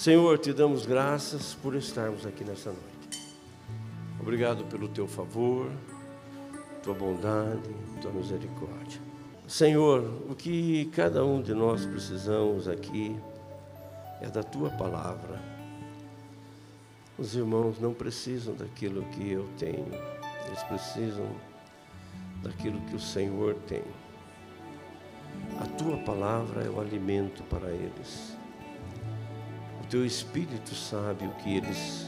Senhor, te damos graças por estarmos aqui nessa noite. Obrigado pelo teu favor, tua bondade, tua misericórdia. Senhor, o que cada um de nós precisamos aqui é da tua palavra. Os irmãos não precisam daquilo que eu tenho, eles precisam daquilo que o Senhor tem. A tua palavra é o alimento para eles. Teu espírito sabe o que eles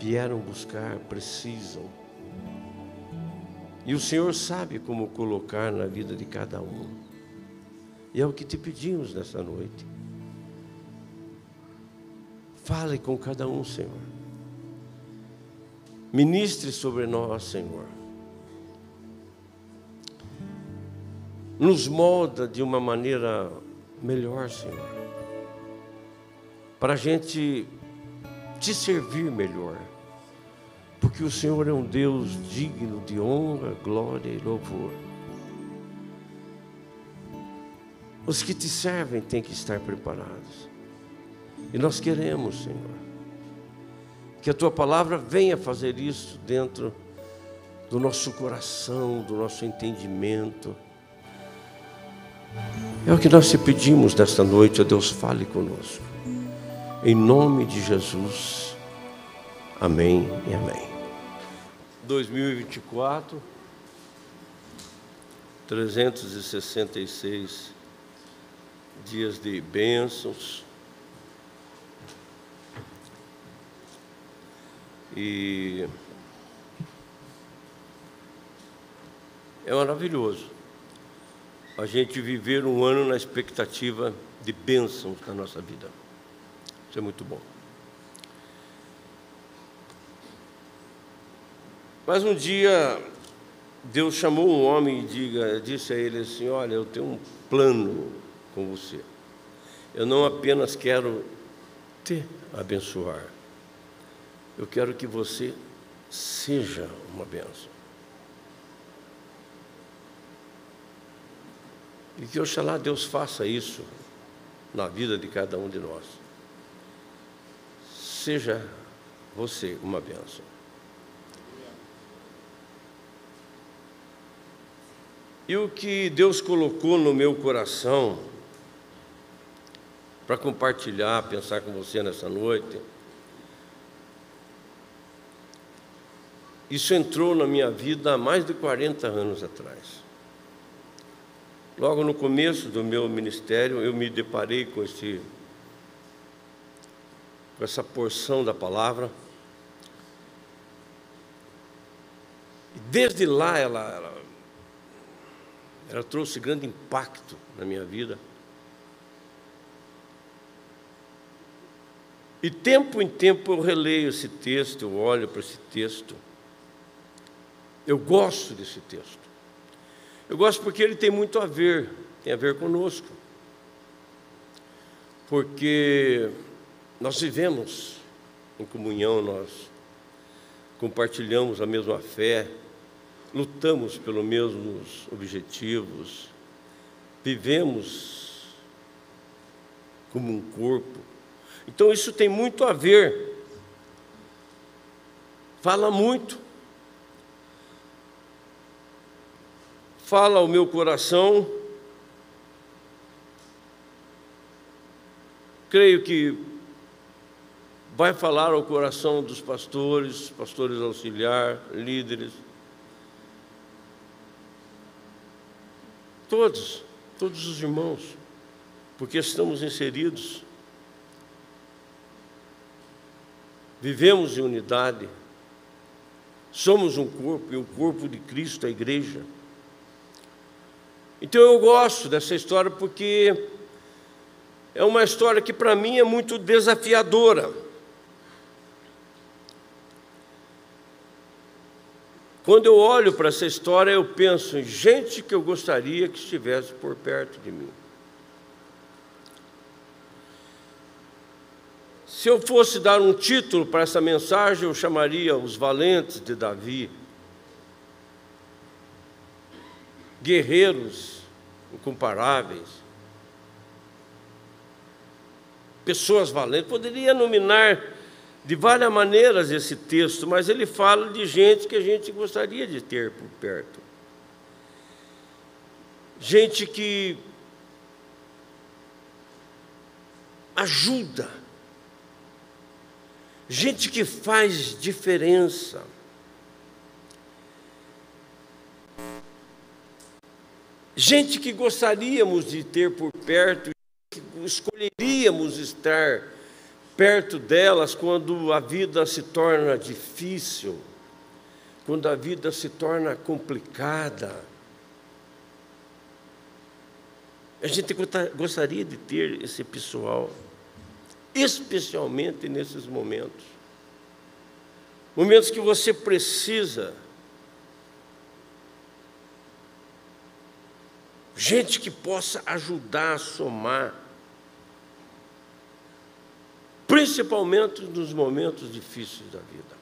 vieram buscar, precisam. E o Senhor sabe como colocar na vida de cada um. E é o que te pedimos nessa noite. Fale com cada um, Senhor. Ministre sobre nós, Senhor. Nos molda de uma maneira melhor, Senhor. Para a gente te servir melhor. Porque o Senhor é um Deus digno de honra, glória e louvor. Os que te servem têm que estar preparados. E nós queremos, Senhor, que a tua palavra venha fazer isso dentro do nosso coração, do nosso entendimento. É o que nós te pedimos nesta noite, ó Deus, fale conosco. Em nome de Jesus. Amém e amém. 2024, 366 dias de bênçãos E é maravilhoso a gente viver um ano na expectativa de bênçãos na nossa vida. Isso é muito bom. Mas um dia Deus chamou um homem e diga, disse a ele assim: Olha, eu tenho um plano com você. Eu não apenas quero te abençoar, eu quero que você seja uma benção. E que oxalá Deus faça isso na vida de cada um de nós. Seja você uma benção. E o que Deus colocou no meu coração para compartilhar, pensar com você nessa noite, Isso entrou na minha vida há mais de 40 anos atrás. Logo no começo do meu ministério, eu me deparei com, esse, com essa porção da palavra. E desde lá ela, ela, ela trouxe grande impacto na minha vida. E tempo em tempo eu releio esse texto, eu olho para esse texto. Eu gosto desse texto. Eu gosto porque ele tem muito a ver, tem a ver conosco. Porque nós vivemos em comunhão, nós compartilhamos a mesma fé, lutamos pelos mesmos objetivos, vivemos como um corpo. Então isso tem muito a ver, fala muito fala ao meu coração. Creio que vai falar ao coração dos pastores, pastores auxiliar, líderes. Todos, todos os irmãos, porque estamos inseridos. Vivemos em unidade. Somos um corpo e o corpo de Cristo, a igreja. Então eu gosto dessa história porque é uma história que para mim é muito desafiadora. Quando eu olho para essa história, eu penso em gente que eu gostaria que estivesse por perto de mim. Se eu fosse dar um título para essa mensagem, eu chamaria Os Valentes de Davi. guerreiros incomparáveis, pessoas valentes. Poderia nominar de várias maneiras esse texto, mas ele fala de gente que a gente gostaria de ter por perto. Gente que ajuda, gente que faz diferença. Gente que gostaríamos de ter por perto, que escolheríamos estar perto delas quando a vida se torna difícil, quando a vida se torna complicada. A gente gostaria de ter esse pessoal, especialmente nesses momentos. Momentos que você precisa gente que possa ajudar a somar, principalmente nos momentos difíceis da vida.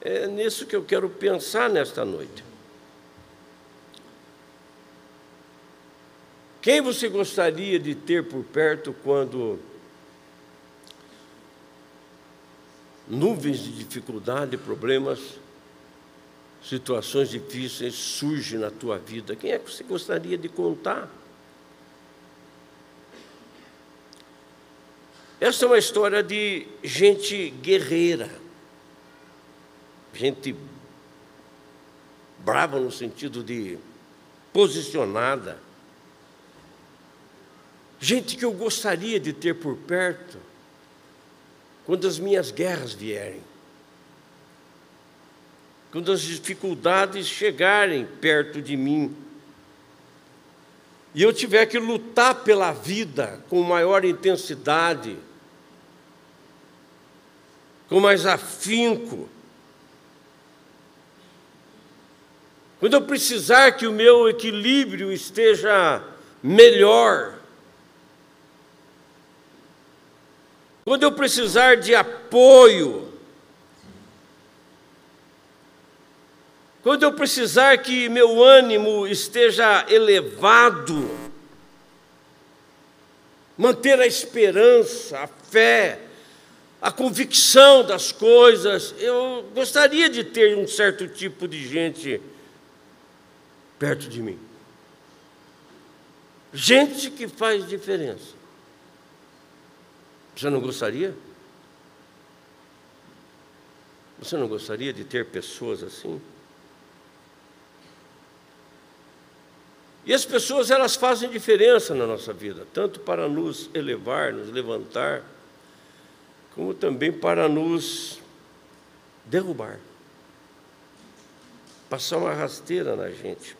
É nisso que eu quero pensar nesta noite. Quem você gostaria de ter por perto quando nuvens de dificuldade, problemas situações difíceis surgem na tua vida, quem é que você gostaria de contar? Essa é uma história de gente guerreira, gente brava no sentido de posicionada, gente que eu gostaria de ter por perto quando as minhas guerras vierem quando as dificuldades chegarem perto de mim e eu tiver que lutar pela vida com maior intensidade, com mais afinco, quando eu precisar que o meu equilíbrio esteja melhor, quando eu precisar de apoio, Quando eu precisar que meu ânimo esteja elevado, manter a esperança, a fé, a convicção das coisas, eu gostaria de ter um certo tipo de gente perto de mim. Gente que faz diferença. Você não gostaria? Você não gostaria de ter pessoas assim? E as pessoas elas fazem diferença na nossa vida, tanto para nos elevar, nos levantar, como também para nos derrubar. Passar uma rasteira na gente.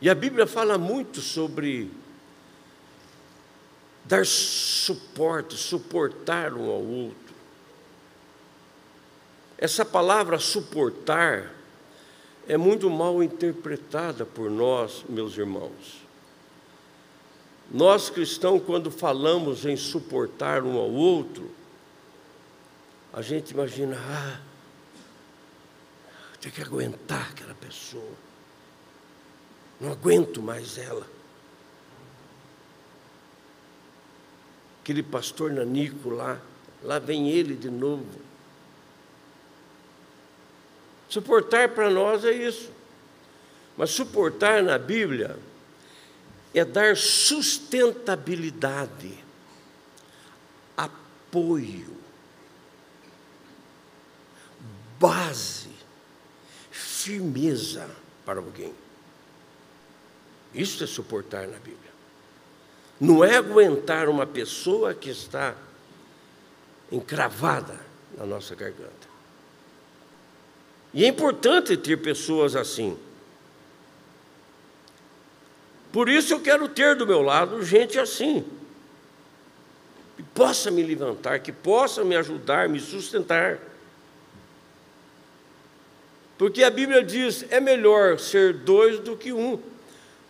E a Bíblia fala muito sobre dar suporte, suportar um ao outro. Essa palavra suportar é muito mal interpretada por nós, meus irmãos. Nós cristãos, quando falamos em suportar um ao outro, a gente imagina, ah, tem que aguentar aquela pessoa, não aguento mais ela. Aquele pastor Nanico lá, lá vem ele de novo Suportar para nós é isso. Mas suportar na Bíblia é dar sustentabilidade, apoio, base, firmeza para alguém. Isso é suportar na Bíblia. Não é aguentar uma pessoa que está encravada na nossa garganta. E é importante ter pessoas assim. Por isso eu quero ter do meu lado gente assim, que possa me levantar, que possa me ajudar, me sustentar. Porque a Bíblia diz: é melhor ser dois do que um.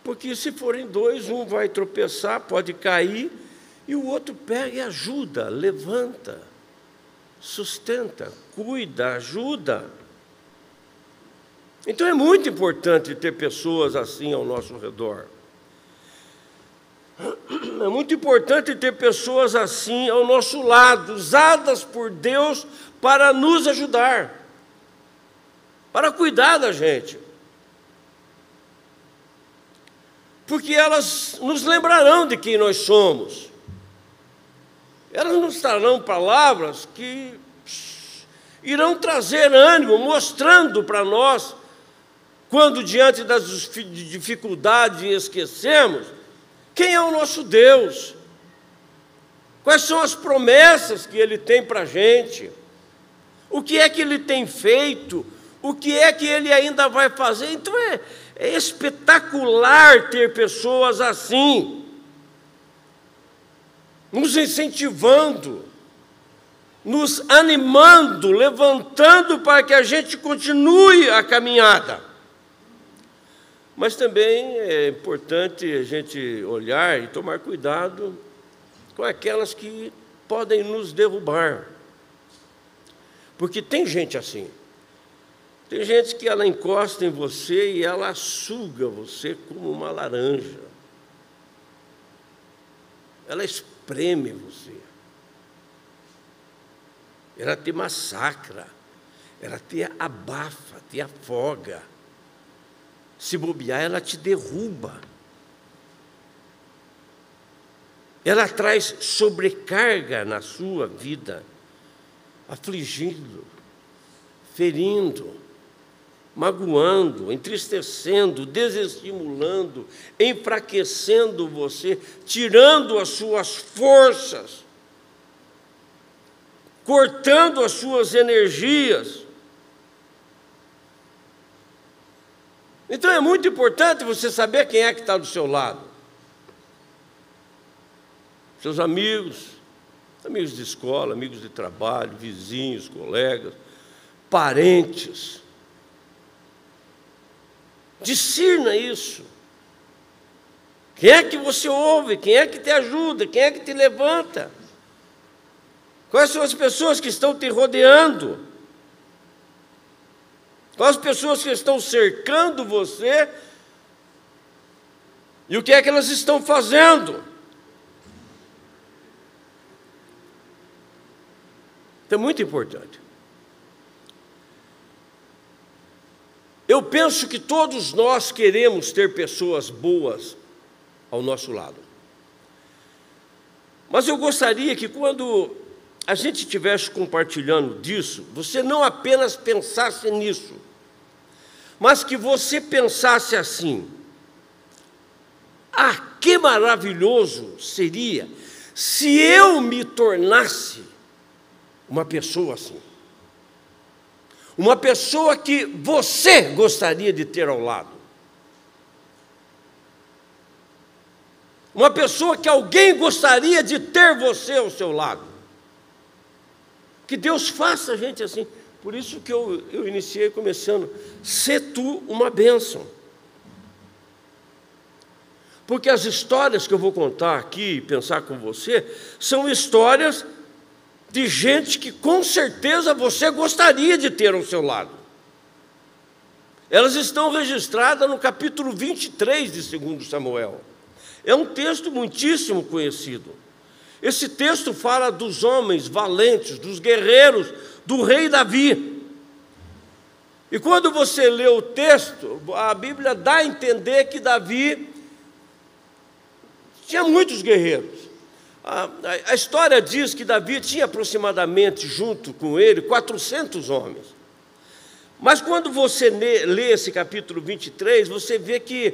Porque se forem dois, um vai tropeçar, pode cair, e o outro pega e ajuda, levanta, sustenta, cuida, ajuda. Então é muito importante ter pessoas assim ao nosso redor. É muito importante ter pessoas assim ao nosso lado, usadas por Deus para nos ajudar, para cuidar da gente. Porque elas nos lembrarão de quem nós somos. Elas nos trarão palavras que irão trazer ânimo, mostrando para nós, quando diante das dificuldades esquecemos, quem é o nosso Deus? Quais são as promessas que Ele tem para a gente? O que é que Ele tem feito? O que é que Ele ainda vai fazer? Então é, é espetacular ter pessoas assim, nos incentivando, nos animando, levantando para que a gente continue a caminhada. Mas também é importante a gente olhar e tomar cuidado com aquelas que podem nos derrubar. Porque tem gente assim. Tem gente que ela encosta em você e ela suga você como uma laranja. Ela espreme você. Ela te massacra. Ela te abafa, te afoga. Se bobear, ela te derruba. Ela traz sobrecarga na sua vida, afligindo, ferindo, magoando, entristecendo, desestimulando, enfraquecendo você, tirando as suas forças, cortando as suas energias. Então é muito importante você saber quem é que está do seu lado. Seus amigos, amigos de escola, amigos de trabalho, vizinhos, colegas, parentes. Discirna isso. Quem é que você ouve? Quem é que te ajuda? Quem é que te levanta? Quais são as pessoas que estão te rodeando? Com as pessoas que estão cercando você e o que é que elas estão fazendo. Então, é muito importante. Eu penso que todos nós queremos ter pessoas boas ao nosso lado. Mas eu gostaria que quando a gente estivesse compartilhando disso, você não apenas pensasse nisso, mas que você pensasse assim: ah, que maravilhoso seria se eu me tornasse uma pessoa assim. Uma pessoa que você gostaria de ter ao lado. Uma pessoa que alguém gostaria de ter você ao seu lado. Que Deus faça a gente assim. Por isso que eu, eu iniciei começando, se tu uma bênção. Porque as histórias que eu vou contar aqui e pensar com você são histórias de gente que com certeza você gostaria de ter ao seu lado. Elas estão registradas no capítulo 23 de 2 Samuel. É um texto muitíssimo conhecido. Esse texto fala dos homens valentes, dos guerreiros do rei Davi. E quando você lê o texto, a Bíblia dá a entender que Davi tinha muitos guerreiros. A, a, a, história diz que Davi tinha aproximadamente, junto com ele, 400 homens. Mas quando você lê, esse capítulo 23, você vê que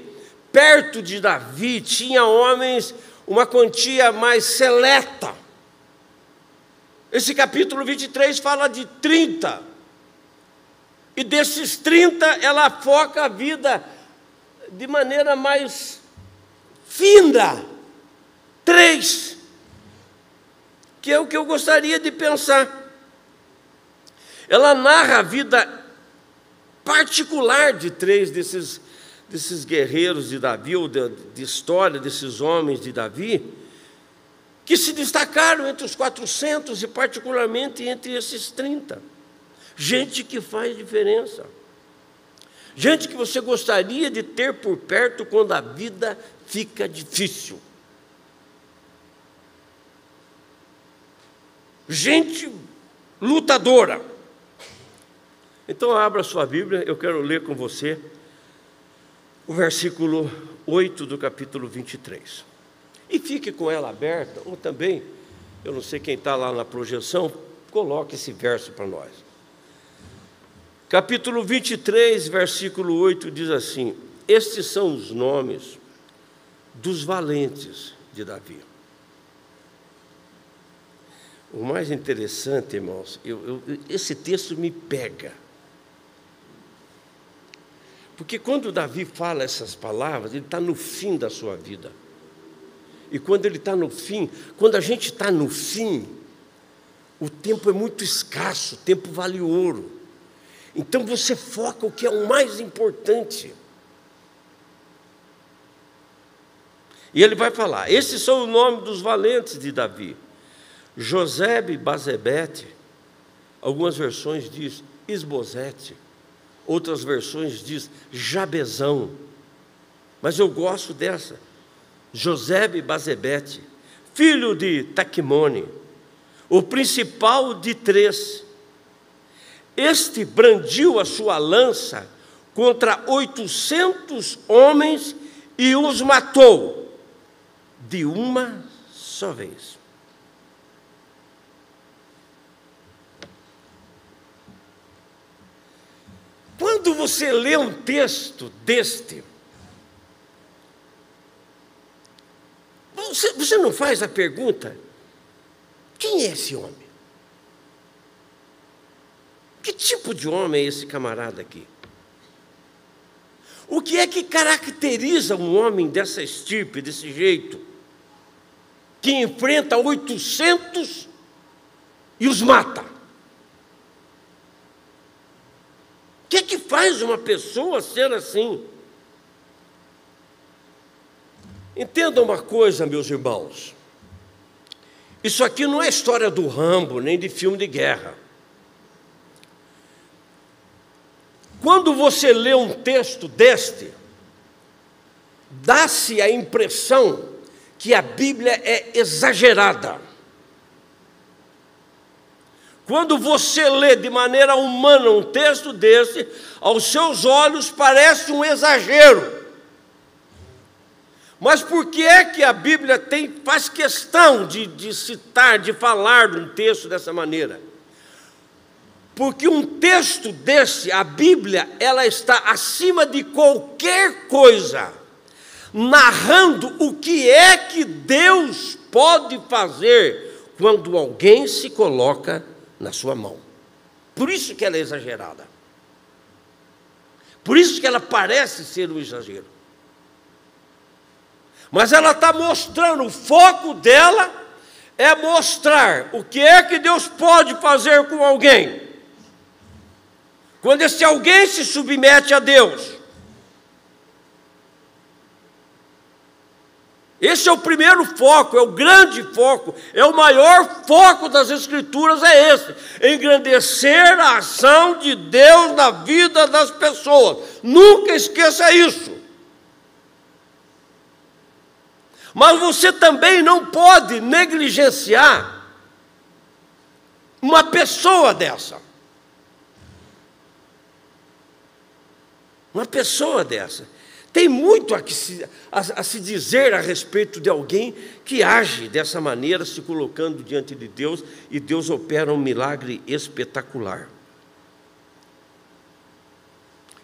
perto de Davi tinha homens, uma quantia mais seleta. Esse capítulo 23 fala de 30. E desses 30, ela foca a vida de maneira mais fina. Três. Que é o que eu gostaria de pensar. Ela narra a vida particular de três desses, desses guerreiros de Davi, ou de, de história desses homens de Davi que se destacaram entre os 400 e, particularmente, entre esses 30. Gente que faz diferença. gente que você gostaria de ter por perto quando a vida fica difícil. Gente lutadora. Então, abra sua Bíblia, eu quero ler com você o versículo 8 do capítulo 23. E fique com ela aberta, ou também, eu não sei quem está lá na projeção, coloque esse verso para nós. Capítulo 23, versículo 8 diz assim: Estes são os nomes dos valentes de Davi. O mais interessante, irmãos, eu, eu, esse texto me pega. Porque quando Davi fala essas palavras, ele está no fim da sua vida. E quando ele está no fim, quando a gente está no fim, o tempo é muito escasso, o tempo vale ouro. Então você foca o que é o mais importante. E ele vai falar: esses são os nomes dos valentes de Davi. Josebe Bazebete, algumas versões diz Esbozete, outras versões diz Jabezão. Mas eu gosto dessa. Josebe Bazebete, filho de Taquimone, o principal de três este brandiu a sua lança contra oitocentos homens e os matou de uma só vez. Quando você lê um texto deste, você, você não faz a pergunta: quem é esse homem? Que tipo de homem é esse camarada aqui? O que é que caracteriza um homem dessa estirpe, desse jeito, que enfrenta 800 e os mata? O que é que faz uma pessoa ser assim? Entenda uma coisa, meus irmãos. Isso aqui não é história do Rambo, nem de filme de guerra. Quando você lê um texto deste, dá-se a impressão que a Bíblia é exagerada. Quando você lê de maneira humana um texto desse, aos seus olhos parece um exagero. Mas por que é que a Bíblia tem, faz questão de, de citar, de falar de um texto dessa maneira? Porque um texto desse, a Bíblia, ela está acima de qualquer coisa, narrando o que é que Deus pode fazer quando alguém se coloca na sua mão. Por isso que ela é exagerada. Por isso que ela parece ser um exagero. Mas ela está mostrando, o foco dela é mostrar o que é que Deus pode fazer com alguém quando esse alguém se submete a Deus. Esse é o primeiro foco, é o grande foco, é o maior foco das Escrituras, é esse: engrandecer a ação de Deus na vida das pessoas. Nunca esqueça isso. Mas você também não pode negligenciar uma pessoa dessa. Uma pessoa dessa. Tem muito a, se, a, a, se dizer a respeito de alguém que age dessa maneira, se colocando diante de Deus, e Deus opera um milagre espetacular.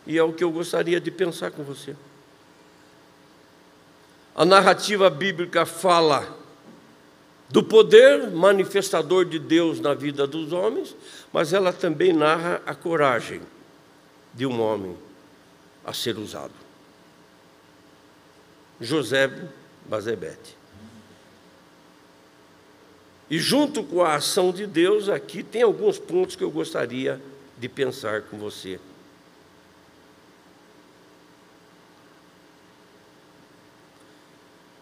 E é o que eu gostaria de pensar com você. A narrativa bíblica fala do poder manifestador de Deus na vida dos homens, mas ela também narra a coragem de um homem a ser usado. José Bazebete. E junto com a ação de Deus, aqui tem alguns pontos que eu gostaria de pensar com você.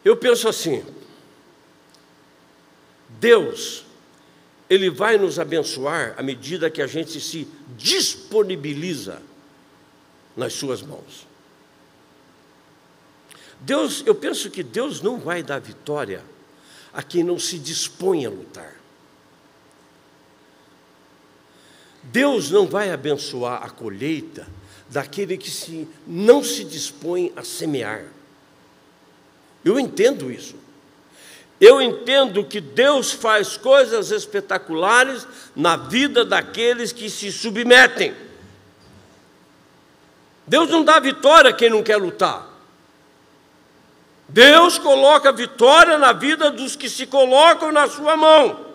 Eu penso assim: Deus, Ele vai nos abençoar à medida que a gente se disponibiliza nas suas mãos. Deus, eu penso que Deus não vai dar vitória a quem não se dispõe a lutar. Deus não vai abençoar a colheita daquele que se, não se dispõe a semear. Eu entendo isso. Eu entendo que Deus faz coisas espetaculares na vida daqueles que se submetem. Deus não dá vitória a quem não quer lutar. Deus coloca vitória na vida dos que se colocam na sua mão.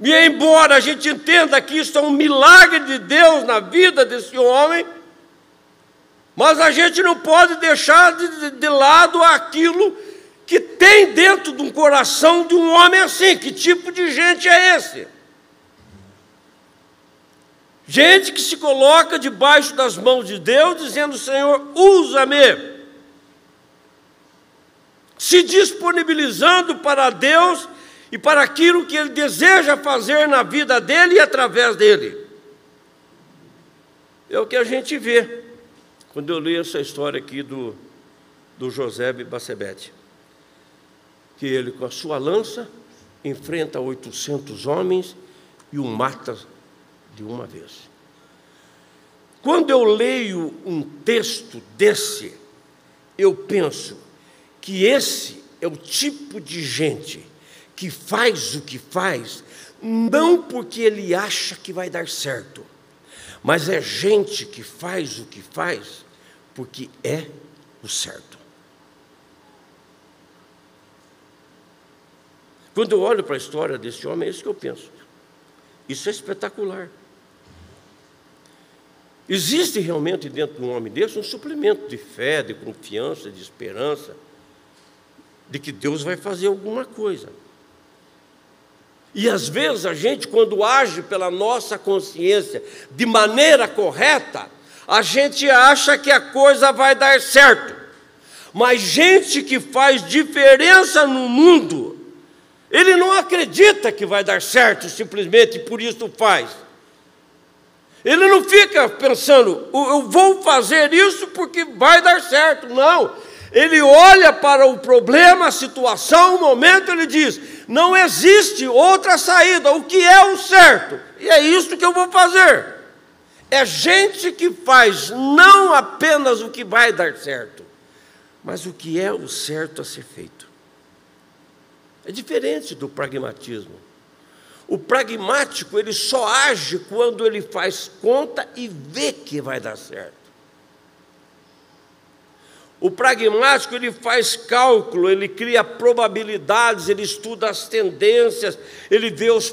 E embora a gente entenda que isso é um milagre de Deus na vida desse homem, mas a gente não pode deixar de, de lado aquilo que tem dentro de um coração de um homem assim. Que tipo de gente é esse? Gente que se coloca debaixo das mãos de Deus, dizendo: Senhor, usa-me. Se disponibilizando para Deus e para aquilo que Ele deseja fazer na vida dele e através dele. É o que a gente vê quando eu li essa história aqui do, do José Bacebete. Que ele, com a sua lança, enfrenta 800 homens e o mata de uma vez. Quando eu leio um texto desse, eu penso que esse é o tipo de gente que faz o que faz, não porque ele acha que vai dar certo, mas é gente que faz o que faz porque é o certo. Quando eu olho para a história desse homem, é isso que eu penso. Isso é espetacular. Existe realmente dentro de um homem desse um suplemento de fé, de confiança, de esperança, de que Deus vai fazer alguma coisa. E às vezes a gente, quando age pela nossa consciência de maneira correta, a gente acha que a coisa vai dar certo. Mas gente que faz diferença no mundo, ele não acredita que vai dar certo simplesmente por isso faz. Ele não fica pensando, eu vou fazer isso porque vai dar certo. Não. Ele olha para o problema, a situação, o momento, ele diz: não existe outra saída, o que é o certo? E é isso que eu vou fazer. É gente que faz não apenas o que vai dar certo, mas o que é o certo a ser feito. É diferente do pragmatismo. O pragmático, ele só age quando ele faz conta e vê que vai dar certo. O pragmático ele faz cálculo, ele cria probabilidades, ele estuda as tendências, ele vê os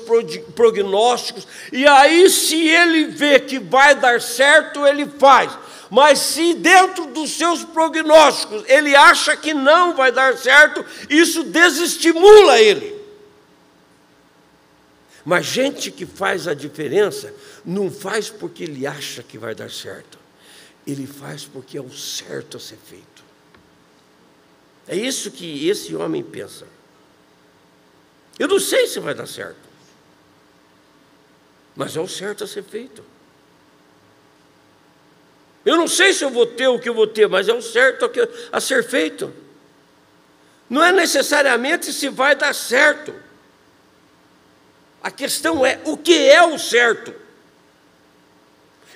prognósticos, e aí, se ele vê que vai dar certo, ele faz. Mas se dentro dos seus prognósticos ele acha que não vai dar certo, isso desestimula ele. Mas gente que faz a diferença, não faz porque ele acha que vai dar certo, ele faz porque é o certo a ser feito. É isso que esse homem pensa. Eu não sei se vai dar certo, mas é o certo a ser feito. Eu não sei se eu vou ter o que eu vou ter, mas é o certo a ser feito. Não é necessariamente se vai dar certo. A questão é o que é o certo.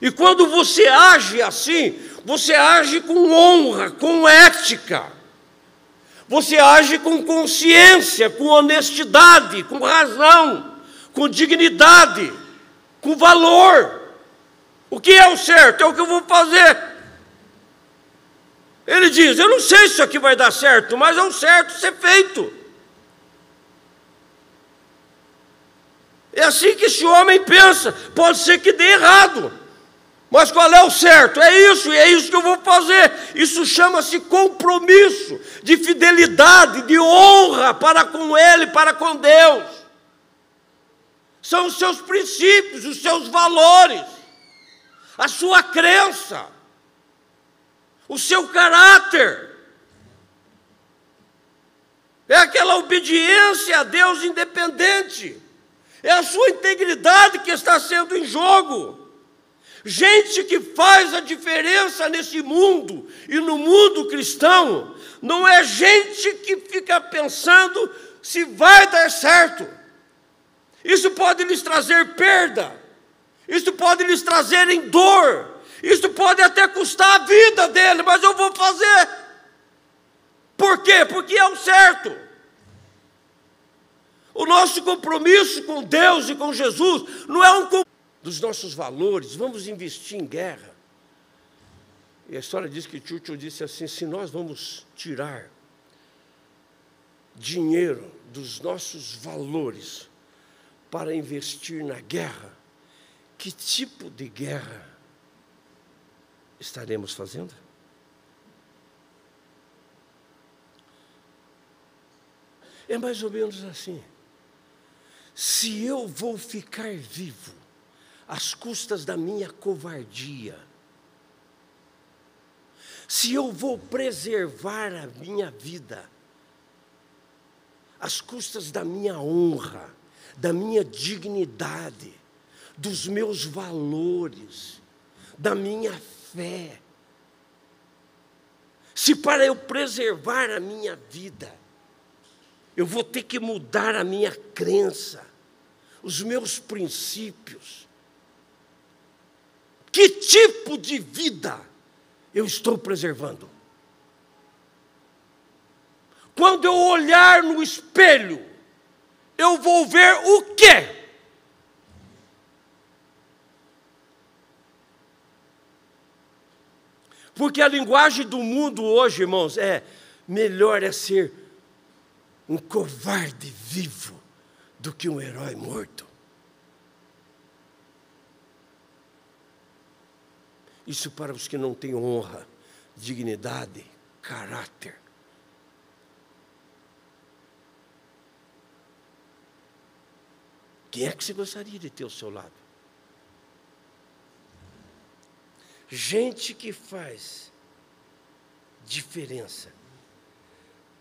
E quando você age assim, você age com honra, com ética. Você age com consciência, com honestidade, com razão, com dignidade, com valor. O que é o certo? É o que eu vou fazer. Ele diz: Eu não sei se isso aqui vai dar certo, mas é o certo ser feito. É assim que esse homem pensa. Pode ser que dê errado. Mas qual é o certo? É isso, e é isso que eu vou fazer. Isso chama-se compromisso de fidelidade, de honra para com Ele, para com Deus. São os seus princípios, os seus valores, a sua crença, o seu caráter. É aquela obediência a Deus independente. É a sua integridade que está sendo em jogo. Gente que faz a diferença nesse mundo e no mundo cristão, não é gente que fica pensando se vai dar certo. Isso pode lhes trazer perda, isso pode lhes trazer em dor, isso pode até custar a vida dele, mas eu vou fazer. Por quê? Porque é o certo. O nosso compromisso com Deus e com Jesus não é um compromisso dos nossos valores, vamos investir em guerra. E a história diz que Churchill disse assim: se nós vamos tirar dinheiro dos nossos valores para investir na guerra, que tipo de guerra estaremos fazendo? É mais ou menos assim. Se eu vou ficar vivo às custas da minha covardia, se eu vou preservar a minha vida às custas da minha honra, da minha dignidade, dos meus valores, da minha fé. Se para eu preservar a minha vida, eu vou ter que mudar a minha crença, os meus princípios. Que tipo de vida eu estou preservando? Quando eu olhar no espelho, eu vou ver o quê? Porque a linguagem do mundo hoje, irmãos, é melhor é ser um covarde vivo do que um herói morto. Isso para os que não têm honra, dignidade, caráter. Quem é que você gostaria de ter ao seu lado? Gente que faz diferença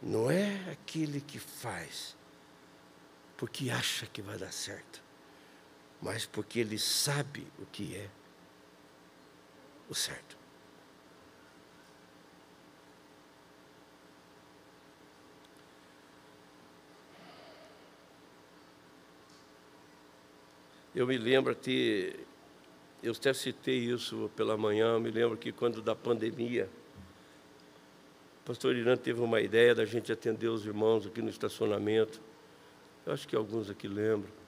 não é aquele que faz porque acha que vai dar certo, mas porque ele sabe o que é o certo. Eu me lembro que, eu até citei isso pela manhã, eu me lembro que quando da pandemia, o pastor Irã teve uma ideia da gente atender os irmãos aqui no estacionamento. Eu acho que alguns aqui lembram.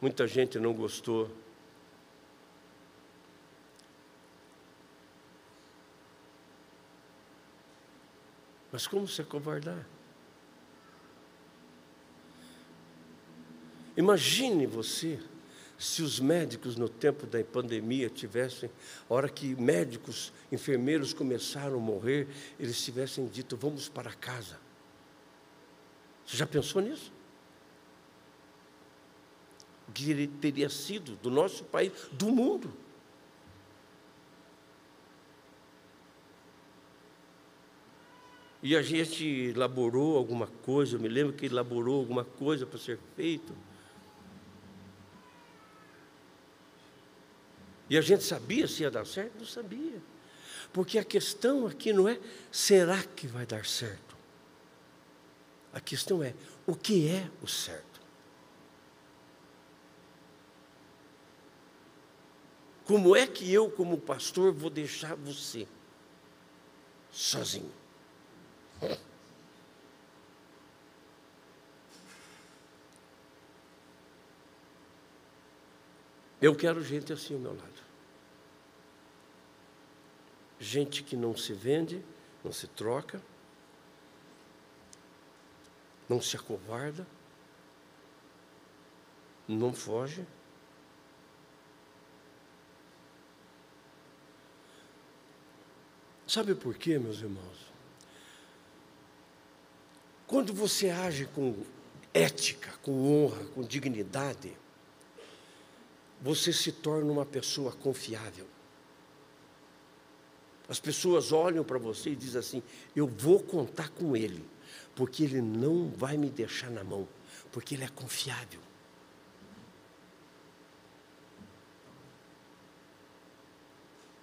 Muita gente não gostou. Mas como se acovardar? Imagine você se os médicos no tempo da pandemia tivessem, a hora que médicos, enfermeiros começaram a morrer, eles tivessem dito: vamos para casa. Você já pensou nisso? Teria sido do nosso país, do mundo? E a gente elaborou alguma coisa, eu me lembro que elaborou alguma coisa para ser feito. E a gente sabia se ia dar certo? Não sabia. Porque a questão aqui não é será que vai dar certo? A questão é o que é o certo? Como é que eu, como pastor, vou deixar você sozinho? Eu quero gente assim ao meu lado. Gente que não se vende, não se troca, não se acovarda, não foge. Sabe por quê, meus irmãos? Quando você age com ética, com honra, com dignidade, você se torna uma pessoa confiável. As pessoas olham para você e dizem assim: Eu vou contar com ele, porque ele não vai me deixar na mão, porque ele é confiável.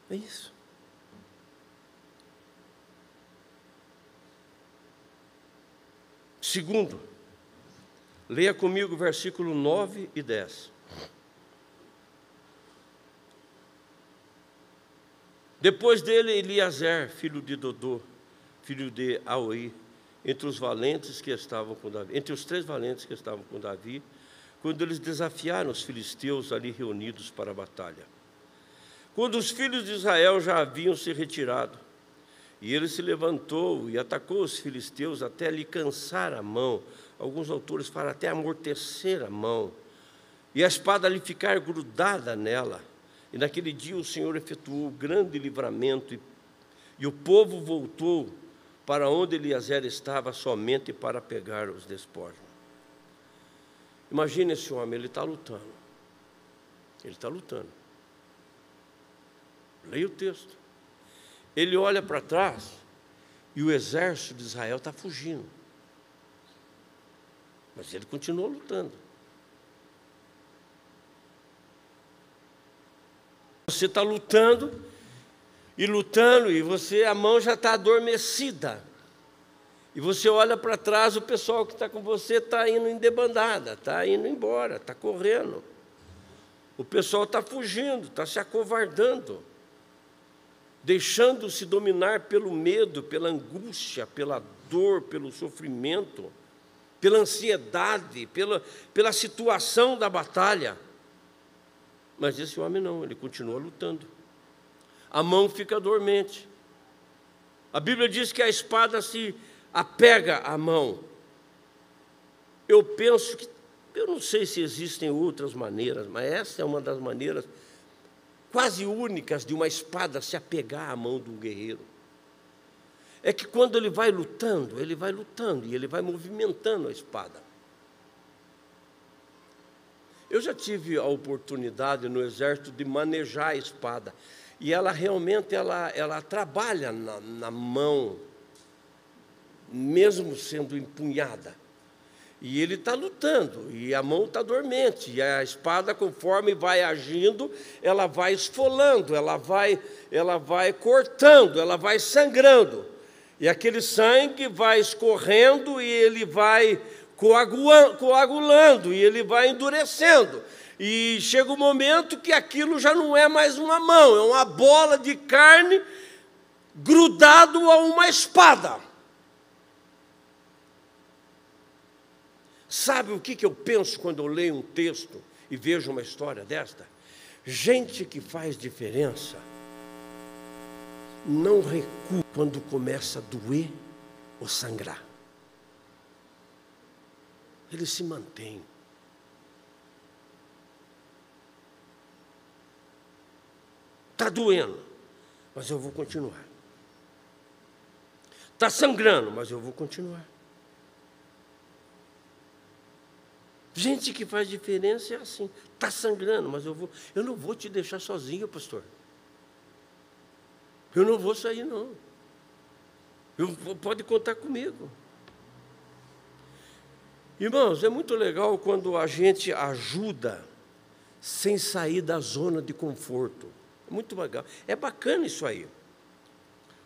É isso. Segundo, leia comigo versículo 9 e 10. Depois dele, Eliezer, filho de Dodô, filho de Aoi, entre os valentes que estavam com Davi, entre os três valentes que estavam com Davi, quando eles desafiaram os filisteus ali reunidos para a batalha. Quando os filhos de Israel já haviam se retirado, e ele se levantou e atacou os filisteus até lhe cansar a mão. Alguns autores falam até amortecer a mão. E a espada lhe ficar grudada nela. E naquele dia o Senhor efetuou grande livramento e, e o povo voltou para onde Eliezer estava somente para pegar os despojos. Imagine esse homem, ele está lutando. Ele está lutando. Leia o texto. Ele olha para trás e o exército de Israel está fugindo. Mas ele continua lutando. Você está lutando e lutando, e você, a mão já está adormecida. E você olha para trás, o pessoal que está com você está indo em debandada, está indo embora, está correndo. O pessoal está fugindo, está se acovardando deixando-se dominar pelo medo, pela angústia, pela dor, pelo sofrimento, pela ansiedade, pela, pela situação da batalha. Mas esse homem não, ele continua lutando. A mão fica dormente. A Bíblia diz que a espada se apega à mão. Eu penso que, eu não sei se existem outras maneiras, mas essa é uma das maneiras quase únicas de uma espada se apegar à mão do guerreiro. É que quando ele vai lutando, ele vai lutando e ele vai movimentando a espada. Eu já tive a oportunidade no exército de manejar a espada e ela realmente ela, ela trabalha na, na mão, mesmo sendo empunhada. E ele está lutando, e a mão está dormente, e a espada, conforme vai agindo, ela vai esfolando, ela vai, ela vai cortando, ela vai sangrando. E aquele sangue vai escorrendo e ele vai coagulando, e ele vai endurecendo. E chega o um momento que aquilo já não é mais uma mão, é uma bola de carne grudado a uma espada. Sabe o que, que eu penso quando eu leio um texto e vejo uma história desta? Gente que faz diferença não recua quando começa a doer ou sangrar. Ele se mantém. Está doendo, mas eu vou continuar. Está sangrando, mas eu vou continuar. Gente que faz diferença é assim. Está sangrando, mas eu vou. Eu não vou te deixar sozinho, pastor. Eu não vou sair, não. Eu, pode contar comigo. Irmãos, é muito legal quando a gente ajuda sem sair da zona de conforto. É muito legal. É bacana isso aí.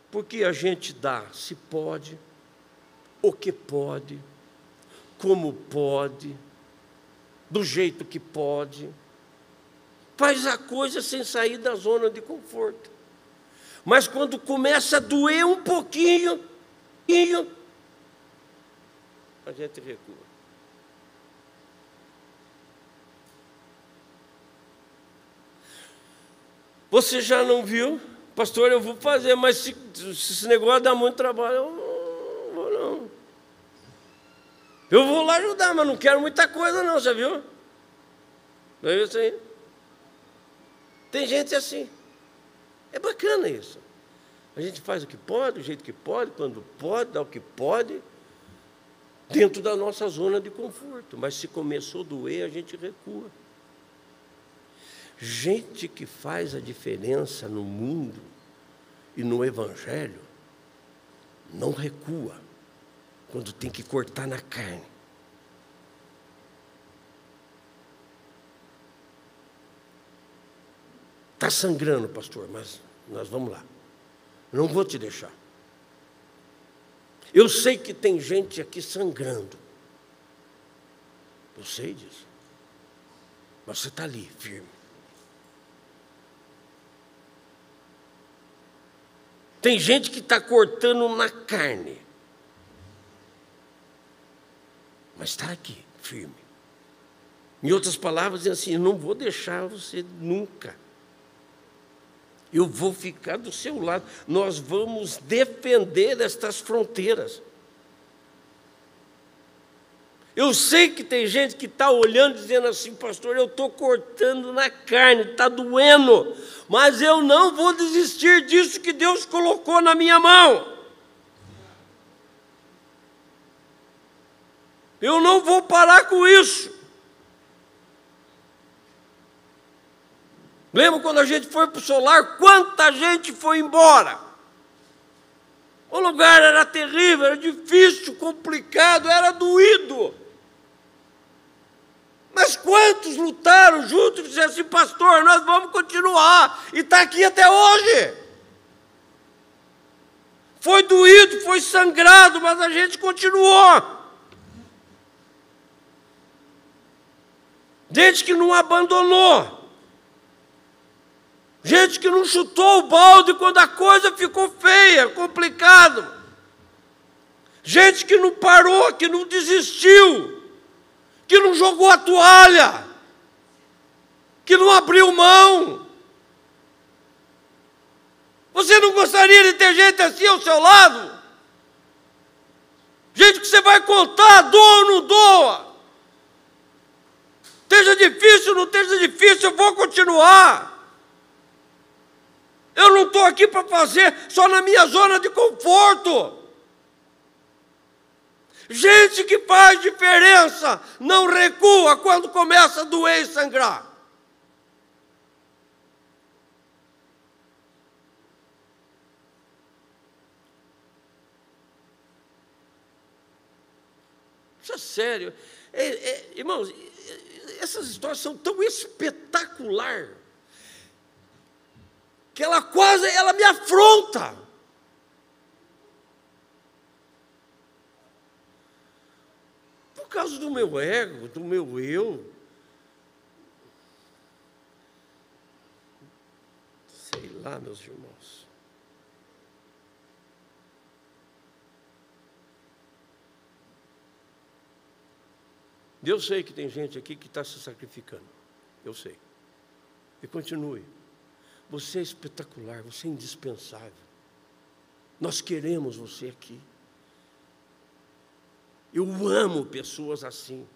Porque a gente dá se pode, o que pode, como pode do jeito que pode, faz a coisa sem sair da zona de conforto. Mas quando começa a doer um pouquinho, a gente recua. Você já não viu? Pastor, eu vou fazer, mas se, se esse negócio dá muito trabalho, eu não vou não. Eu vou lá ajudar, mas não quero muita coisa, não, já viu? Não é isso aí? Tem gente assim. É bacana isso. A gente faz o que pode, do jeito que pode, quando pode, dá o que pode, dentro da nossa zona de conforto. Mas se começou a doer, a gente recua. Gente que faz a diferença no mundo e no Evangelho, não recua quando tem que cortar na carne. Está sangrando, pastor, mas nós vamos lá. Não vou te deixar. Eu sei que tem gente aqui sangrando. Eu sei disso. Mas você está ali, firme. Tem gente que está cortando na carne. Mas está aqui, firme. Em outras palavras, assim: eu não vou deixar você nunca. Eu vou ficar do seu lado. Nós vamos defender estas fronteiras. Eu sei que tem gente que está olhando dizendo assim, pastor, eu estou cortando na carne, está doendo, mas eu não vou desistir disso que Deus colocou na minha mão. Eu não vou parar com isso. Lembra quando a gente foi para o solar? Quanta gente foi embora? O lugar era terrível, era difícil, complicado, era doído. Mas quantos lutaram juntos e disseram assim, pastor, nós vamos continuar, e está aqui até hoje. Foi doído, foi sangrado, mas a gente continuou. Gente que não abandonou. Gente que não chutou o balde quando a coisa ficou feia, complicado. Gente que não parou, que não desistiu, que não jogou a toalha, que não abriu mão. Você não gostaria de ter gente assim ao seu lado? Gente que você vai contar, doa ou não doa? Esteja difícil, não difícil, eu vou continuar. Eu não estou aqui para fazer só na minha zona de conforto. Gente que faz diferença não recua quando começa a doer e sangrar. Isso é sério. É, é, irmãos, essas histórias são tão espetaculares que ela quase ela me afronta. Por causa do meu ego, do meu eu. Sei lá, meus irmãos. Eu sei que tem gente aqui que está se sacrificando. Eu sei. E continue. Você é espetacular, você é indispensável. Nós queremos você aqui. Eu amo pessoas assim.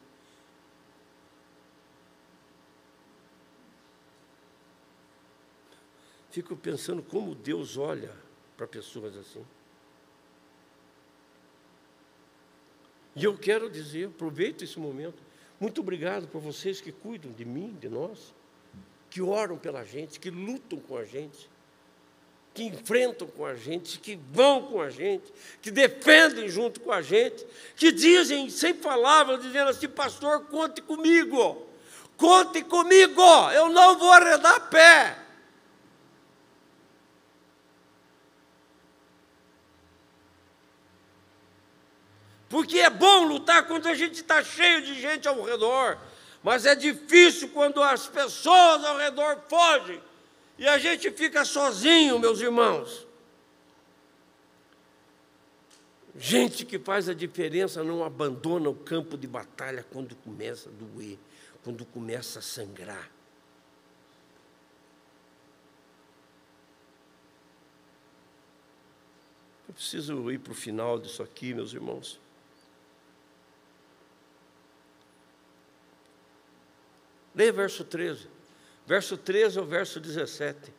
Fico pensando como Deus olha para pessoas assim. E eu quero dizer, aproveito esse momento, muito obrigado por vocês que cuidam de mim, de nós que oram pela gente, que lutam com a gente, que enfrentam com a gente, que vão com a gente, que defendem junto com a gente, que dizem sem palavras, dizendo assim: Pastor, conte comigo, conte comigo, eu não vou arredar pé. Porque é bom lutar quando a gente está cheio de gente ao redor, mas é difícil quando as pessoas ao redor fogem e a gente fica sozinho, meus irmãos. Gente que faz a diferença não abandona o campo de batalha quando começa a doer, quando começa a sangrar. Eu preciso ir para o final disso aqui, meus irmãos. Leia verso 13. Verso 13 ao verso 17.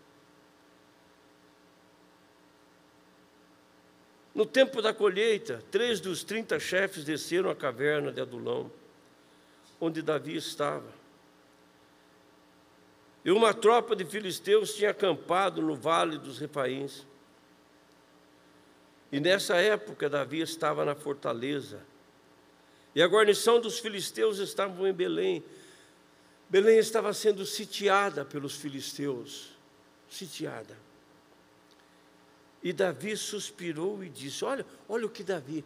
No tempo da colheita, três dos trinta chefes desceram à caverna de Adulão, onde Davi estava. E uma tropa de filisteus tinha acampado no vale dos Refaíns. E nessa época Davi estava na fortaleza. E a guarnição dos filisteus estava em Belém, Belém estava sendo sitiada pelos filisteus, sitiada. E Davi suspirou e disse: Olha, olha o que Davi.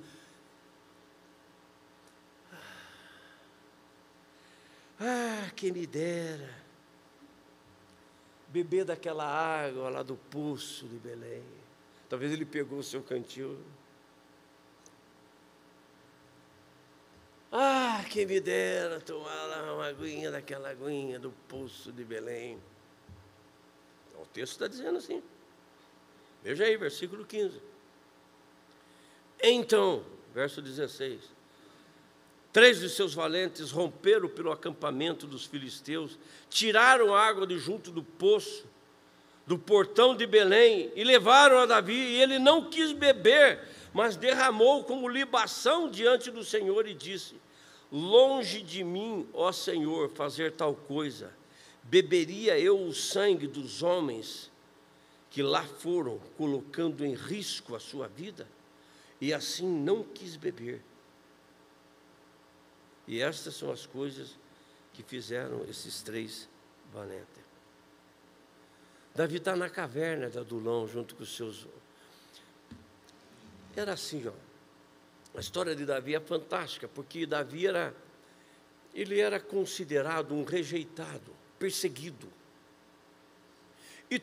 Ah, quem me dera beber daquela água lá do poço de Belém. Talvez ele pegou o seu cantil. Ah, quem me dera tomar lá uma aguinha daquela aguinha do poço de Belém. O texto está dizendo assim. Veja aí, versículo 15. Então, verso 16. Três de seus valentes romperam pelo acampamento dos filisteus, tiraram água de junto do poço, do portão de Belém, e levaram a Davi, e ele não quis beber, mas derramou como libação diante do Senhor e disse: Longe de mim, ó Senhor, fazer tal coisa. Beberia eu o sangue dos homens que lá foram, colocando em risco a sua vida, e assim não quis beber. E estas são as coisas que fizeram esses três valentes. Davi está na caverna de Adulão, junto com os seus. Era assim, ó. A história de Davi é fantástica, porque Davi era. Ele era considerado um rejeitado, perseguido. E,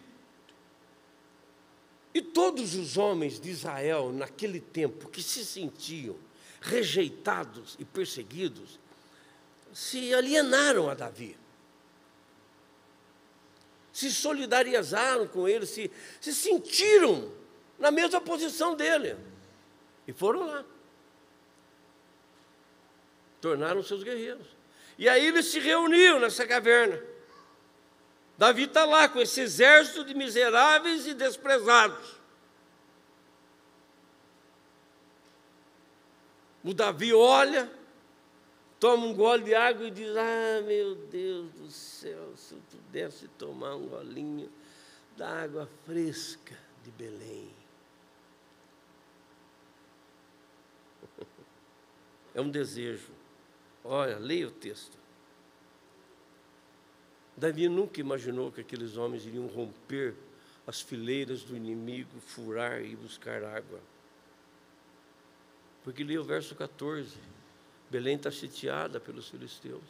e todos os homens de Israel, naquele tempo, que se sentiam rejeitados e perseguidos, se alienaram a Davi. Se solidarizaram com ele, se, se sentiram na mesma posição dele. E foram lá. Tornaram seus guerreiros. E aí eles se reuniam nessa caverna. Davi está lá com esse exército de miseráveis e desprezados. O Davi olha, toma um gole de água e diz: Ah, meu Deus do céu, se eu pudesse tomar um golinho da água fresca de Belém. É um desejo. Olha, leia o texto. Davi nunca imaginou que aqueles homens iriam romper as fileiras do inimigo, furar e buscar água. Porque li o verso 14. Belém está sitiada pelos filisteus.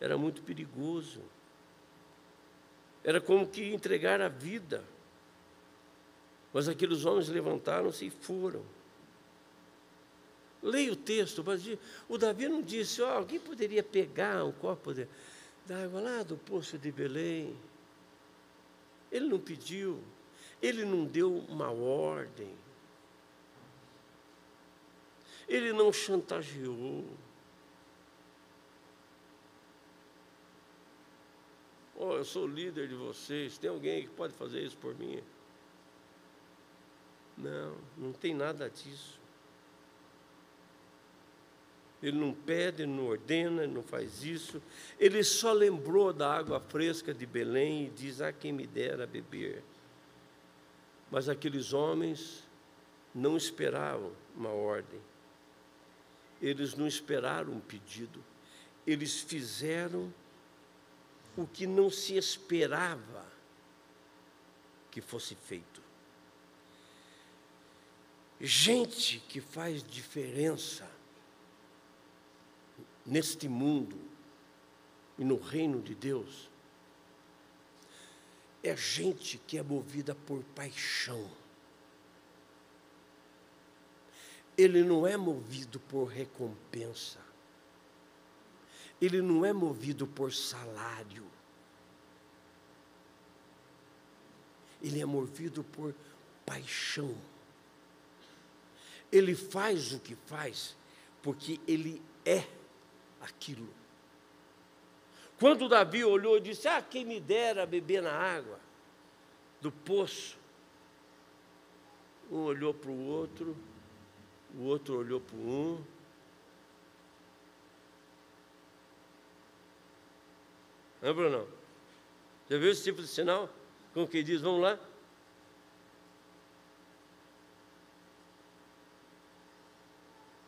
Era muito perigoso. Era como que entregar a vida. Mas aqueles homens levantaram-se e foram. Leia o texto, mas o Davi não disse, oh, alguém poderia pegar um copo d'água lá do poço de Belém. Ele não pediu, ele não deu uma ordem. Ele não chantageou. Oh, eu sou líder de vocês. Tem alguém que pode fazer isso por mim? Não, não tem nada disso. Ele não pede, não ordena, não faz isso. Ele só lembrou da água fresca de Belém e diz: Ah, quem me dera beber. Mas aqueles homens não esperavam uma ordem eles não esperaram um pedido, eles fizeram o que não se esperava que fosse feito. Gente que faz diferença neste mundo e no reino de Deus é gente que é movida por paixão. ele não é movido por recompensa, ele não é movido por salário, ele é movido por paixão. Ele faz o que faz porque ele é aquilo. Quando Davi olhou e disse: Ah, quem me dera beber na água do poço. Um olhou para o outro o outro olhou para um. Não, Bruno? Já viu esse tipo de sinal? Com quem diz, vamos lá?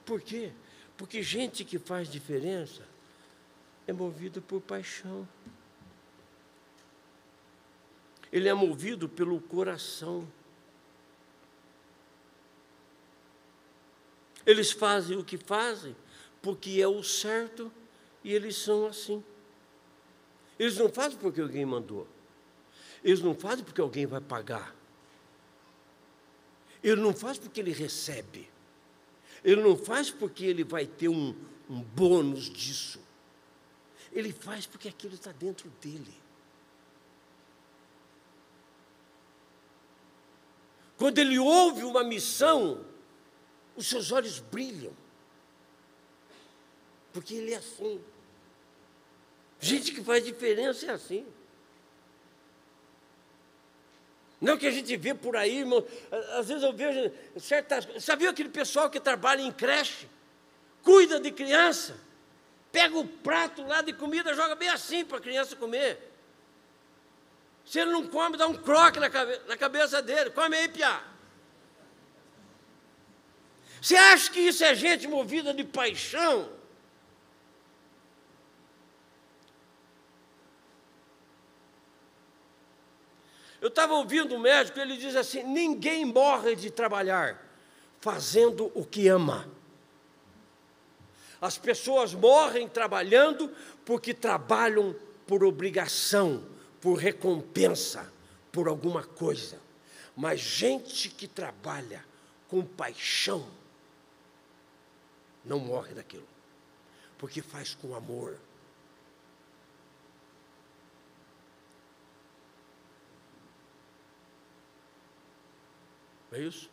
Por quê? Porque gente que faz diferença é movido por paixão. Ele é movido pelo coração. Eles fazem o que fazem porque é o certo e eles são assim. Eles não fazem porque alguém mandou. Eles não fazem porque alguém vai pagar. Ele não faz porque ele recebe. Ele não faz porque ele vai ter um, um bônus disso. Ele faz porque aquilo está dentro dele. Quando ele ouve uma missão, os seus olhos brilham. Porque ele é assim. Gente que faz diferença é assim. Não que a gente vê por aí, irmão. Às vezes eu vejo certas. Sabia aquele pessoal que trabalha em creche? Cuida de criança. Pega o prato lá de comida, joga bem assim para a criança comer. Se ele não come, dá um croque na, cabe na cabeça dele. Come aí, piá. Você acha que isso é gente movida de paixão? Eu estava ouvindo um médico, ele diz assim: ninguém morre de trabalhar fazendo o que ama. As pessoas morrem trabalhando porque trabalham por obrigação, por recompensa, por alguma coisa. Mas gente que trabalha com paixão não morre daquilo, porque faz com amor. É isso?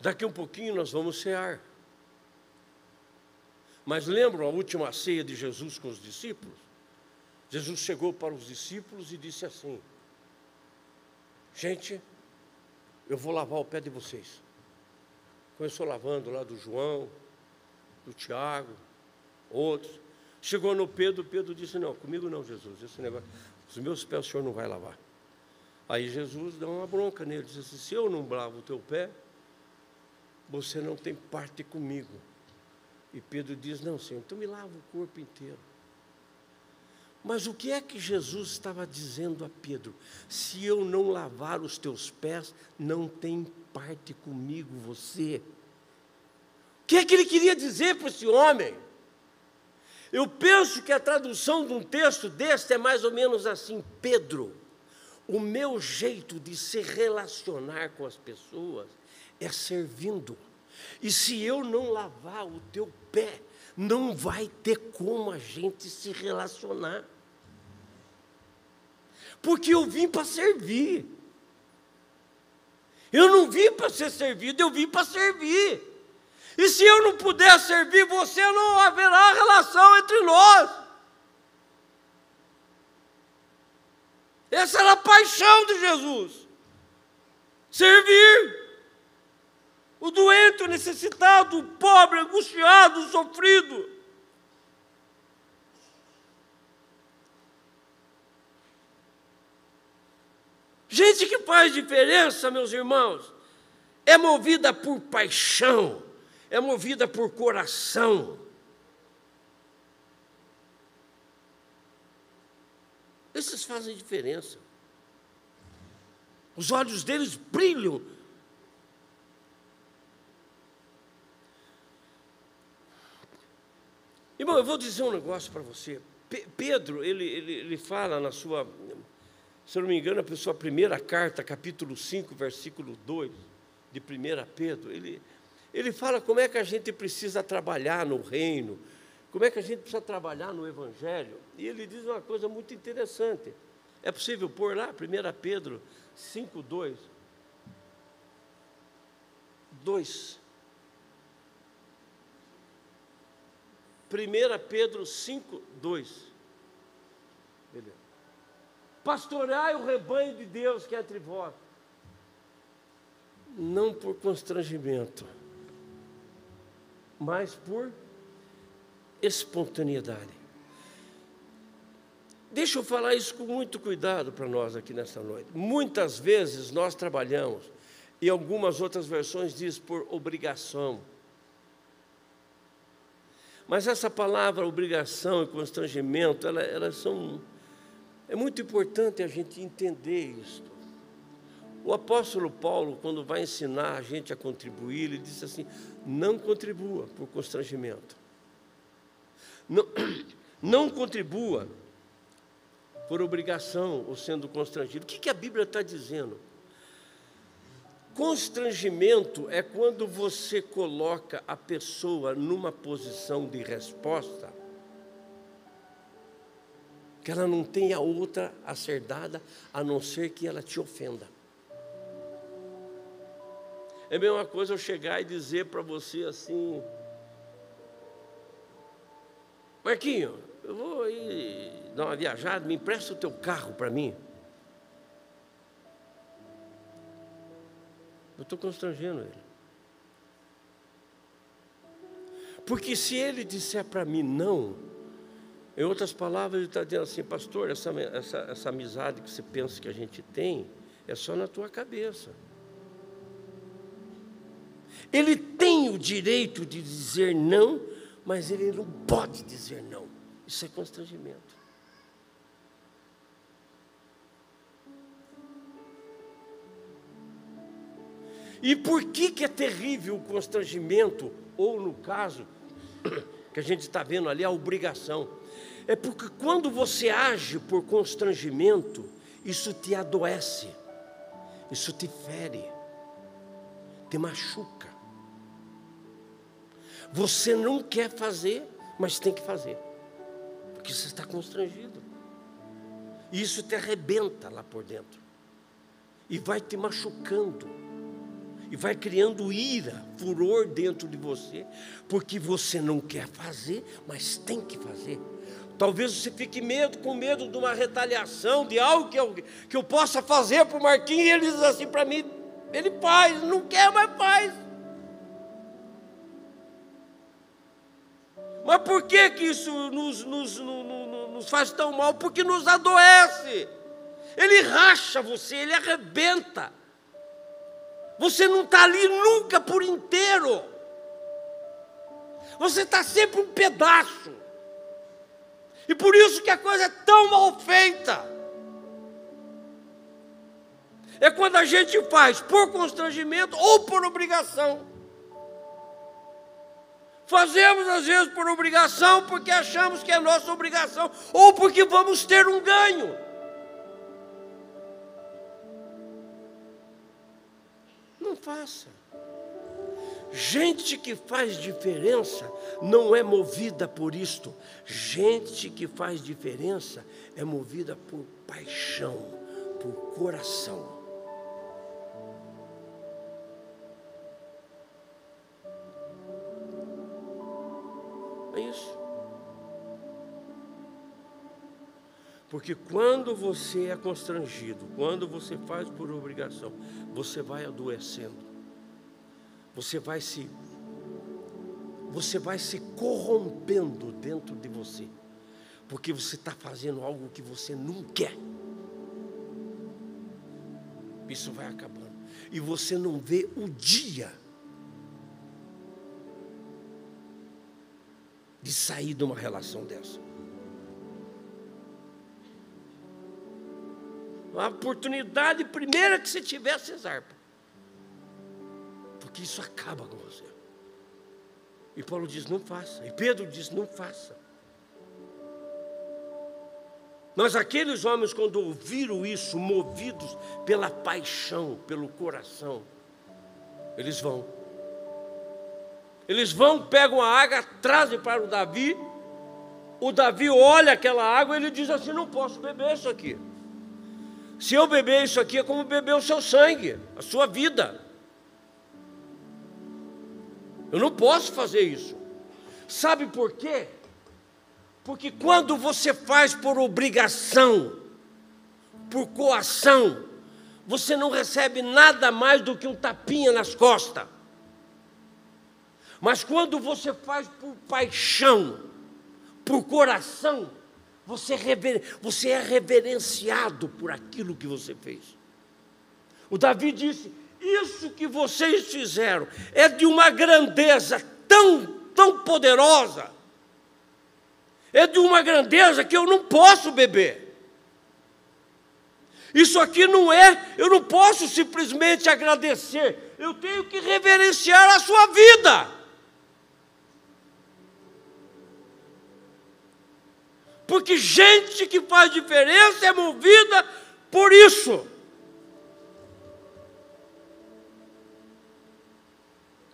Daqui um pouquinho nós vamos cear. Mas lembram a última ceia de Jesus com os discípulos? Jesus chegou para os discípulos e disse assim: Gente, eu vou lavar o pé de vocês. Começou lavando lá do João, do Tiago, outros. Chegou no Pedro, Pedro disse: Não, comigo não, Jesus, esse negócio, os meus pés o senhor não vai lavar. Aí Jesus dá uma bronca nele, diz assim: se eu não lavo o teu pé, você não tem parte comigo. E Pedro diz: não, Senhor, então me lava o corpo inteiro. Mas o que é que Jesus estava dizendo a Pedro? Se eu não lavar os teus pés, não tem parte comigo você. O que é que ele queria dizer para esse homem? Eu penso que a tradução de um texto deste é mais ou menos assim: Pedro, o meu jeito de se relacionar com as pessoas é servindo. E se eu não lavar o teu pé, não vai ter como a gente se relacionar. Porque eu vim para servir. Eu não vim para ser servido, eu vim para servir. E se eu não puder servir você, não haverá relação entre nós. Essa era a paixão de Jesus. Servir. O doente, o necessitado, o pobre, angustiado, o sofrido. Gente que faz diferença, meus irmãos, é movida por paixão, é movida por coração. Esses fazem diferença. Os olhos deles brilham. Irmão, eu vou dizer um negócio para você. Pedro, ele, ele, ele fala na sua, se eu não me engano, a sua primeira carta, capítulo 5, versículo 2, de 1 Pedro, ele, ele fala como é que a gente precisa trabalhar no reino, como é que a gente precisa trabalhar no Evangelho? E ele diz uma coisa muito interessante. É possível pôr lá, 1 Pedro 5, 2. 2. 1 Pedro 5, 2. Beleza. Pastorai o rebanho de Deus que é entre vós, não por constrangimento, mas por espontaneidade. Deixa eu falar isso com muito cuidado para nós aqui nesta noite. Muitas vezes nós trabalhamos, e algumas outras versões diz por obrigação. Mas essa palavra obrigação e constrangimento, elas são. É muito importante a gente entender isso. O apóstolo Paulo, quando vai ensinar a gente a contribuir, ele disse assim: não contribua por constrangimento. Não, não contribua por obrigação ou sendo constrangido. O que, que a Bíblia está dizendo? Constrangimento é quando você coloca a pessoa numa posição de resposta que ela não tenha outra a ser dada a não ser que ela te ofenda. É a mesma coisa eu chegar e dizer para você assim: Marquinho, eu vou aí dar uma viajada, me empresta o teu carro para mim. Eu estou constrangendo ele. Porque se ele disser para mim não, em outras palavras, ele está dizendo assim, pastor, essa, essa, essa amizade que você pensa que a gente tem é só na tua cabeça. Ele tem o direito de dizer não, mas ele não pode dizer não. Isso é constrangimento. E por que, que é terrível o constrangimento, ou no caso, que a gente está vendo ali, a obrigação? É porque quando você age por constrangimento, isso te adoece, isso te fere, te machuca. Você não quer fazer, mas tem que fazer, porque você está constrangido. E isso te arrebenta lá por dentro, e vai te machucando, e vai criando ira, furor dentro de você, porque você não quer fazer, mas tem que fazer. Talvez você fique medo, com medo de uma retaliação, de algo que eu, que eu possa fazer para o Marquinhos, e ele diz assim para mim, ele faz, não quer, mas faz. Mas por que, que isso nos, nos, nos, nos faz tão mal? Porque nos adoece. Ele racha você, ele arrebenta. Você não está ali nunca por inteiro. Você está sempre um pedaço. E por isso que a coisa é tão mal feita. É quando a gente faz por constrangimento ou por obrigação. Fazemos às vezes por obrigação, porque achamos que é nossa obrigação, ou porque vamos ter um ganho. Não faça. Gente que faz diferença não é movida por isto. Gente que faz diferença é movida por paixão, por coração. Porque quando você é constrangido, quando você faz por obrigação, você vai adoecendo. Você vai se você vai se corrompendo dentro de você. Porque você está fazendo algo que você não quer. Isso vai acabando. E você não vê o dia de sair de uma relação dessa. A oportunidade primeira que você tiver, você zarpa. Porque isso acaba com você. E Paulo diz: não faça. E Pedro diz: não faça. Mas aqueles homens, quando ouviram isso, movidos pela paixão, pelo coração, eles vão. Eles vão, pegam a água, trazem para o Davi. O Davi olha aquela água e ele diz assim: Não posso beber isso aqui. Se eu beber isso aqui, é como beber o seu sangue, a sua vida. Eu não posso fazer isso. Sabe por quê? Porque quando você faz por obrigação, por coação, você não recebe nada mais do que um tapinha nas costas. Mas quando você faz por paixão, por coração, você, rever, você é reverenciado por aquilo que você fez. O Davi disse: Isso que vocês fizeram é de uma grandeza tão, tão poderosa, é de uma grandeza que eu não posso beber. Isso aqui não é, eu não posso simplesmente agradecer, eu tenho que reverenciar a sua vida. Porque gente que faz diferença é movida por isso.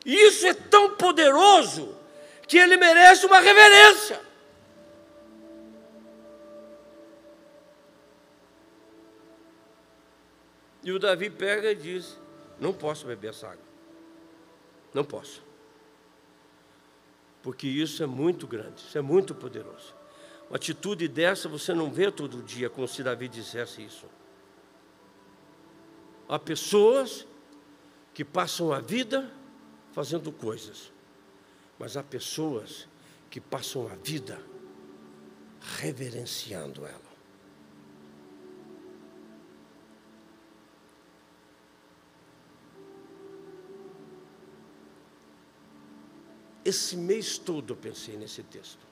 Isso é tão poderoso que ele merece uma reverência. E o Davi pega e diz: Não posso beber essa água. Não posso. Porque isso é muito grande, isso é muito poderoso. Uma atitude dessa você não vê todo dia, como se Davi dissesse isso. Há pessoas que passam a vida fazendo coisas, mas há pessoas que passam a vida reverenciando ela. Esse mês todo eu pensei nesse texto.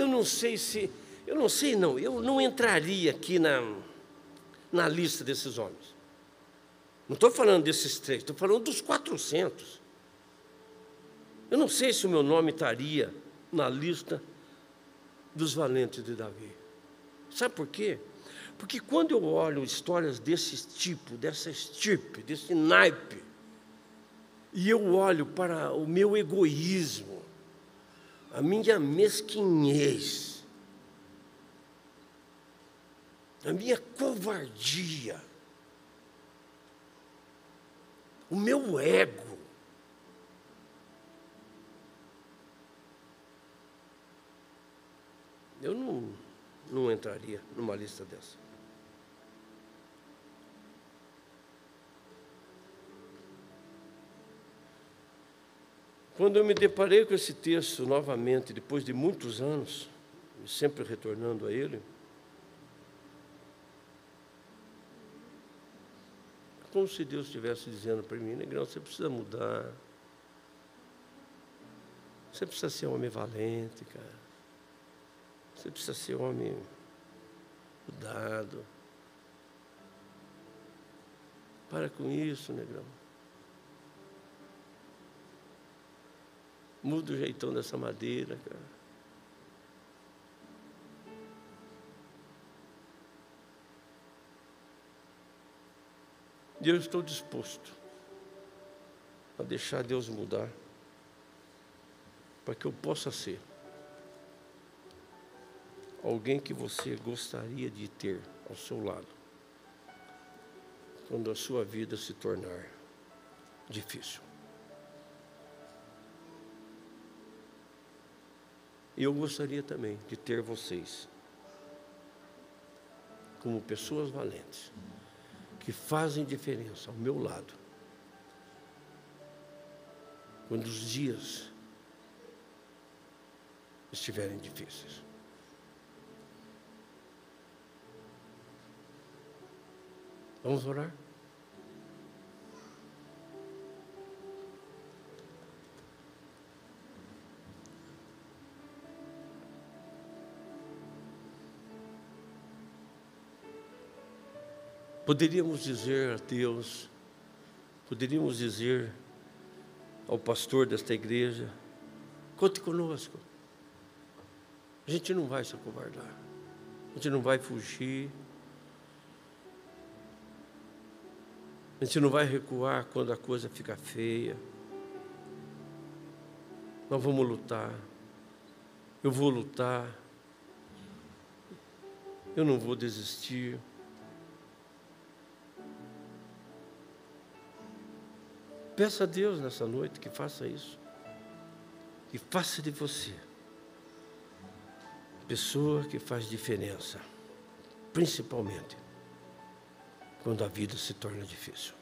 Eu não sei se, eu não sei não, eu não entraria aqui na, na lista desses homens. Não estou falando desses três, estou falando dos 400. Eu não sei se o meu nome estaria na lista dos valentes de Davi. Sabe por quê? Porque quando eu olho histórias desse tipo, dessa estirpe, desse naipe, e eu olho para o meu egoísmo, a minha mesquinhez, a minha covardia, o meu ego, eu não, não entraria numa lista dessa. Quando eu me deparei com esse texto novamente, depois de muitos anos, sempre retornando a ele, como se Deus estivesse dizendo para mim, Negrão, você precisa mudar. Você precisa ser um homem valente, cara. Você precisa ser um homem mudado. Para com isso, Negrão. Muda o jeitão dessa madeira, cara. E eu estou disposto a deixar Deus mudar, para que eu possa ser alguém que você gostaria de ter ao seu lado, quando a sua vida se tornar difícil. Eu gostaria também de ter vocês como pessoas valentes, que fazem diferença ao meu lado. Quando os dias estiverem difíceis. Vamos orar? Poderíamos dizer a Deus, poderíamos dizer ao pastor desta igreja: conte conosco. A gente não vai se acovardar, a gente não vai fugir, a gente não vai recuar quando a coisa fica feia. Nós vamos lutar, eu vou lutar, eu não vou desistir. Peça a Deus nessa noite que faça isso. Que faça de você pessoa que faz diferença, principalmente quando a vida se torna difícil.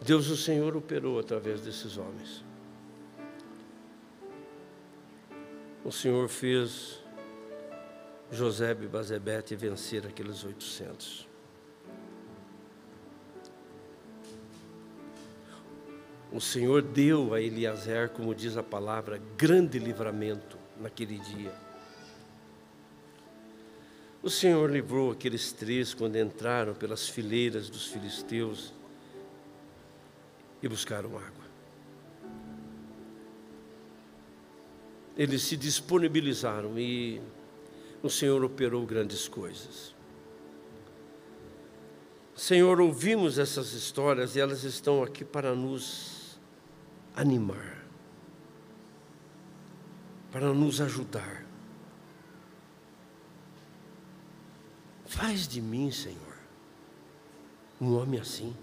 Deus, o Senhor, operou através desses homens. O Senhor fez José e Bazebete vencer aqueles 800. O Senhor deu a Eliezer, como diz a palavra, grande livramento naquele dia. O Senhor livrou aqueles três quando entraram pelas fileiras dos filisteus e buscaram água. Eles se disponibilizaram e o Senhor operou grandes coisas. Senhor, ouvimos essas histórias e elas estão aqui para nos animar, para nos ajudar. Faz de mim, Senhor, um homem assim.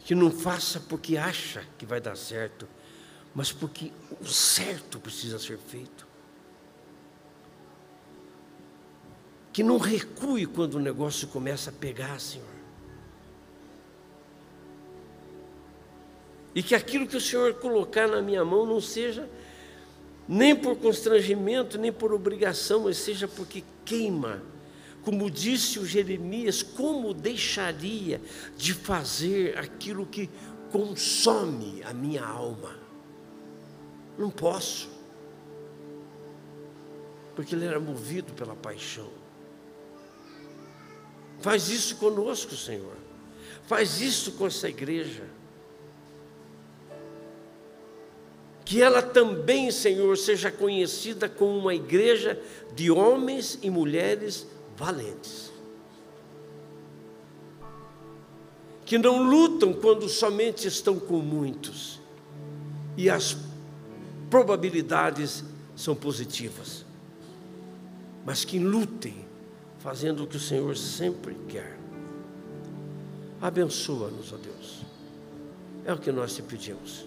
Que não faça porque acha que vai dar certo, mas porque o certo precisa ser feito. Que não recue quando o negócio começa a pegar, Senhor. E que aquilo que o Senhor colocar na minha mão não seja nem por constrangimento, nem por obrigação, mas seja porque queima. Como disse o Jeremias, como deixaria de fazer aquilo que consome a minha alma? Não posso. Porque ele era movido pela paixão. Faz isso conosco, Senhor. Faz isso com essa igreja. Que ela também, Senhor, seja conhecida como uma igreja de homens e mulheres valentes. Que não lutam quando somente estão com muitos, e as probabilidades são positivas, mas que lutem fazendo o que o Senhor sempre quer. Abençoa-nos, ó Deus, é o que nós te pedimos.